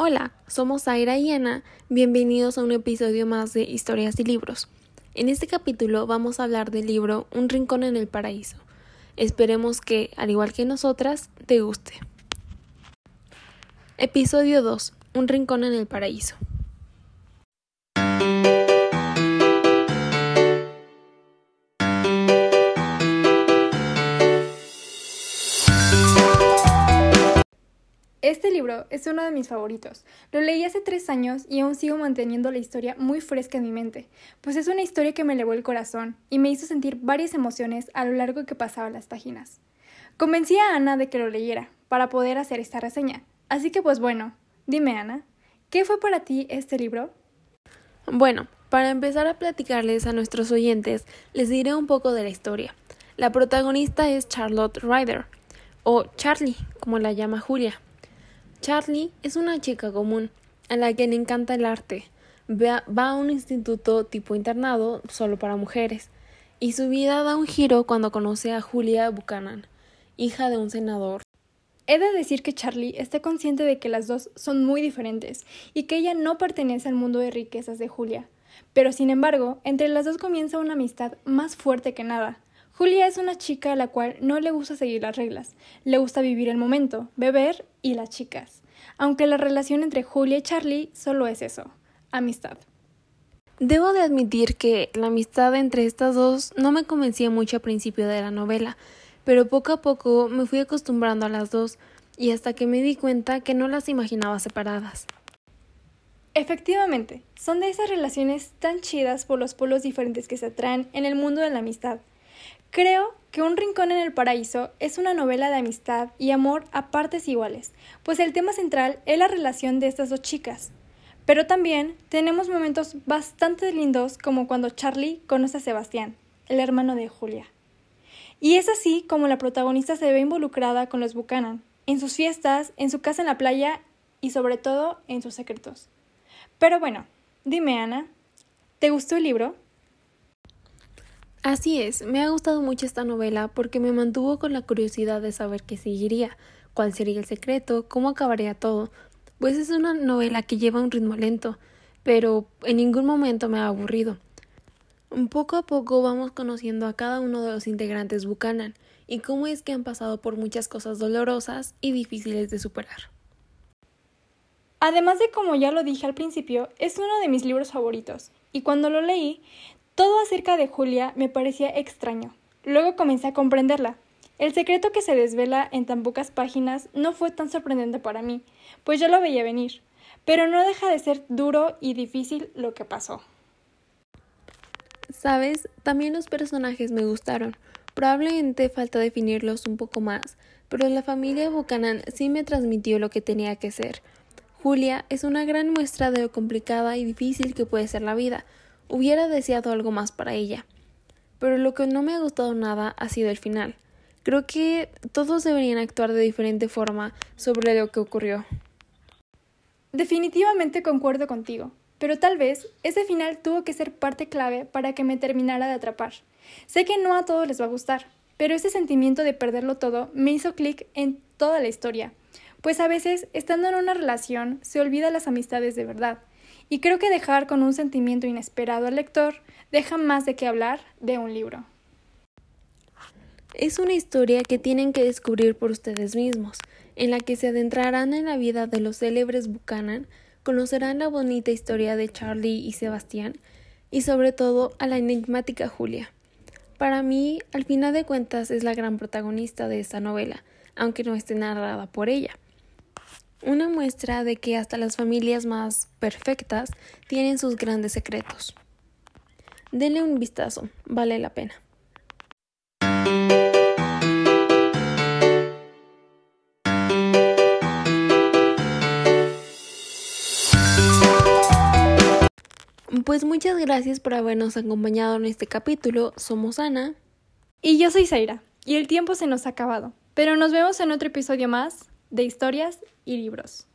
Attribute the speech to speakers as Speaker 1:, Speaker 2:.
Speaker 1: Hola, somos Zaira y Ana, bienvenidos a un episodio más de Historias y Libros. En este capítulo vamos a hablar del libro Un Rincón en el Paraíso. Esperemos que, al igual que nosotras, te guste. Episodio 2. Un Rincón en el Paraíso.
Speaker 2: Este libro es uno de mis favoritos. Lo leí hace tres años y aún sigo manteniendo la historia muy fresca en mi mente, pues es una historia que me elevó el corazón y me hizo sentir varias emociones a lo largo que pasaba las páginas. Convencí a Ana de que lo leyera, para poder hacer esta reseña. Así que pues bueno, dime Ana, ¿qué fue para ti este libro?
Speaker 1: Bueno, para empezar a platicarles a nuestros oyentes, les diré un poco de la historia. La protagonista es Charlotte Ryder, o Charlie, como la llama Julia Charlie es una chica común, a la que le encanta el arte. Va a un instituto tipo internado solo para mujeres, y su vida da un giro cuando conoce a Julia Buchanan, hija de un senador.
Speaker 2: He de decir que Charlie está consciente de que las dos son muy diferentes y que ella no pertenece al mundo de riquezas de Julia. Pero sin embargo, entre las dos comienza una amistad más fuerte que nada. Julia es una chica a la cual no le gusta seguir las reglas, le gusta vivir el momento, beber y las chicas. Aunque la relación entre Julia y Charlie solo es eso, amistad.
Speaker 1: Debo de admitir que la amistad entre estas dos no me convencía mucho al principio de la novela, pero poco a poco me fui acostumbrando a las dos y hasta que me di cuenta que no las imaginaba separadas.
Speaker 2: Efectivamente, son de esas relaciones tan chidas por los polos diferentes que se atraen en el mundo de la amistad. Creo que Un Rincón en el Paraíso es una novela de amistad y amor a partes iguales, pues el tema central es la relación de estas dos chicas. Pero también tenemos momentos bastante lindos como cuando Charlie conoce a Sebastián, el hermano de Julia. Y es así como la protagonista se ve involucrada con los Buchanan, en sus fiestas, en su casa en la playa y sobre todo en sus secretos. Pero bueno, dime Ana, ¿te gustó el libro?
Speaker 1: Así es, me ha gustado mucho esta novela porque me mantuvo con la curiosidad de saber qué seguiría, cuál sería el secreto, cómo acabaría todo, pues es una novela que lleva un ritmo lento, pero en ningún momento me ha aburrido. Poco a poco vamos conociendo a cada uno de los integrantes Buchanan y cómo es que han pasado por muchas cosas dolorosas y difíciles de superar.
Speaker 2: Además de como ya lo dije al principio, es uno de mis libros favoritos, y cuando lo leí todo acerca de Julia me parecía extraño. Luego comencé a comprenderla. El secreto que se desvela en tan pocas páginas no fue tan sorprendente para mí, pues yo lo veía venir, pero no deja de ser duro y difícil lo que pasó.
Speaker 1: Sabes, también los personajes me gustaron. Probablemente falta definirlos un poco más, pero la familia Buchanan sí me transmitió lo que tenía que ser. Julia es una gran muestra de lo complicada y difícil que puede ser la vida, Hubiera deseado algo más para ella. Pero lo que no me ha gustado nada ha sido el final. Creo que todos deberían actuar de diferente forma sobre lo que ocurrió.
Speaker 2: Definitivamente concuerdo contigo, pero tal vez ese final tuvo que ser parte clave para que me terminara de atrapar. Sé que no a todos les va a gustar, pero ese sentimiento de perderlo todo me hizo clic en toda la historia, pues a veces, estando en una relación, se olvida las amistades de verdad, y creo que dejar con un sentimiento inesperado al lector deja más de qué hablar de un libro.
Speaker 1: Es una historia que tienen que descubrir por ustedes mismos, en la que se adentrarán en la vida de los célebres Buchanan, conocerán la bonita historia de Charlie y Sebastián, y sobre todo a la enigmática Julia. Para mí, al final de cuentas, es la gran protagonista de esta novela, aunque no esté narrada por ella. Una muestra de que hasta las familias más perfectas tienen sus grandes secretos. Denle un vistazo, vale la pena. Pues muchas gracias por habernos acompañado en este capítulo. Somos Ana.
Speaker 2: Y yo soy Zaira. Y el tiempo se nos ha acabado. Pero nos vemos en otro episodio más de historias y libros.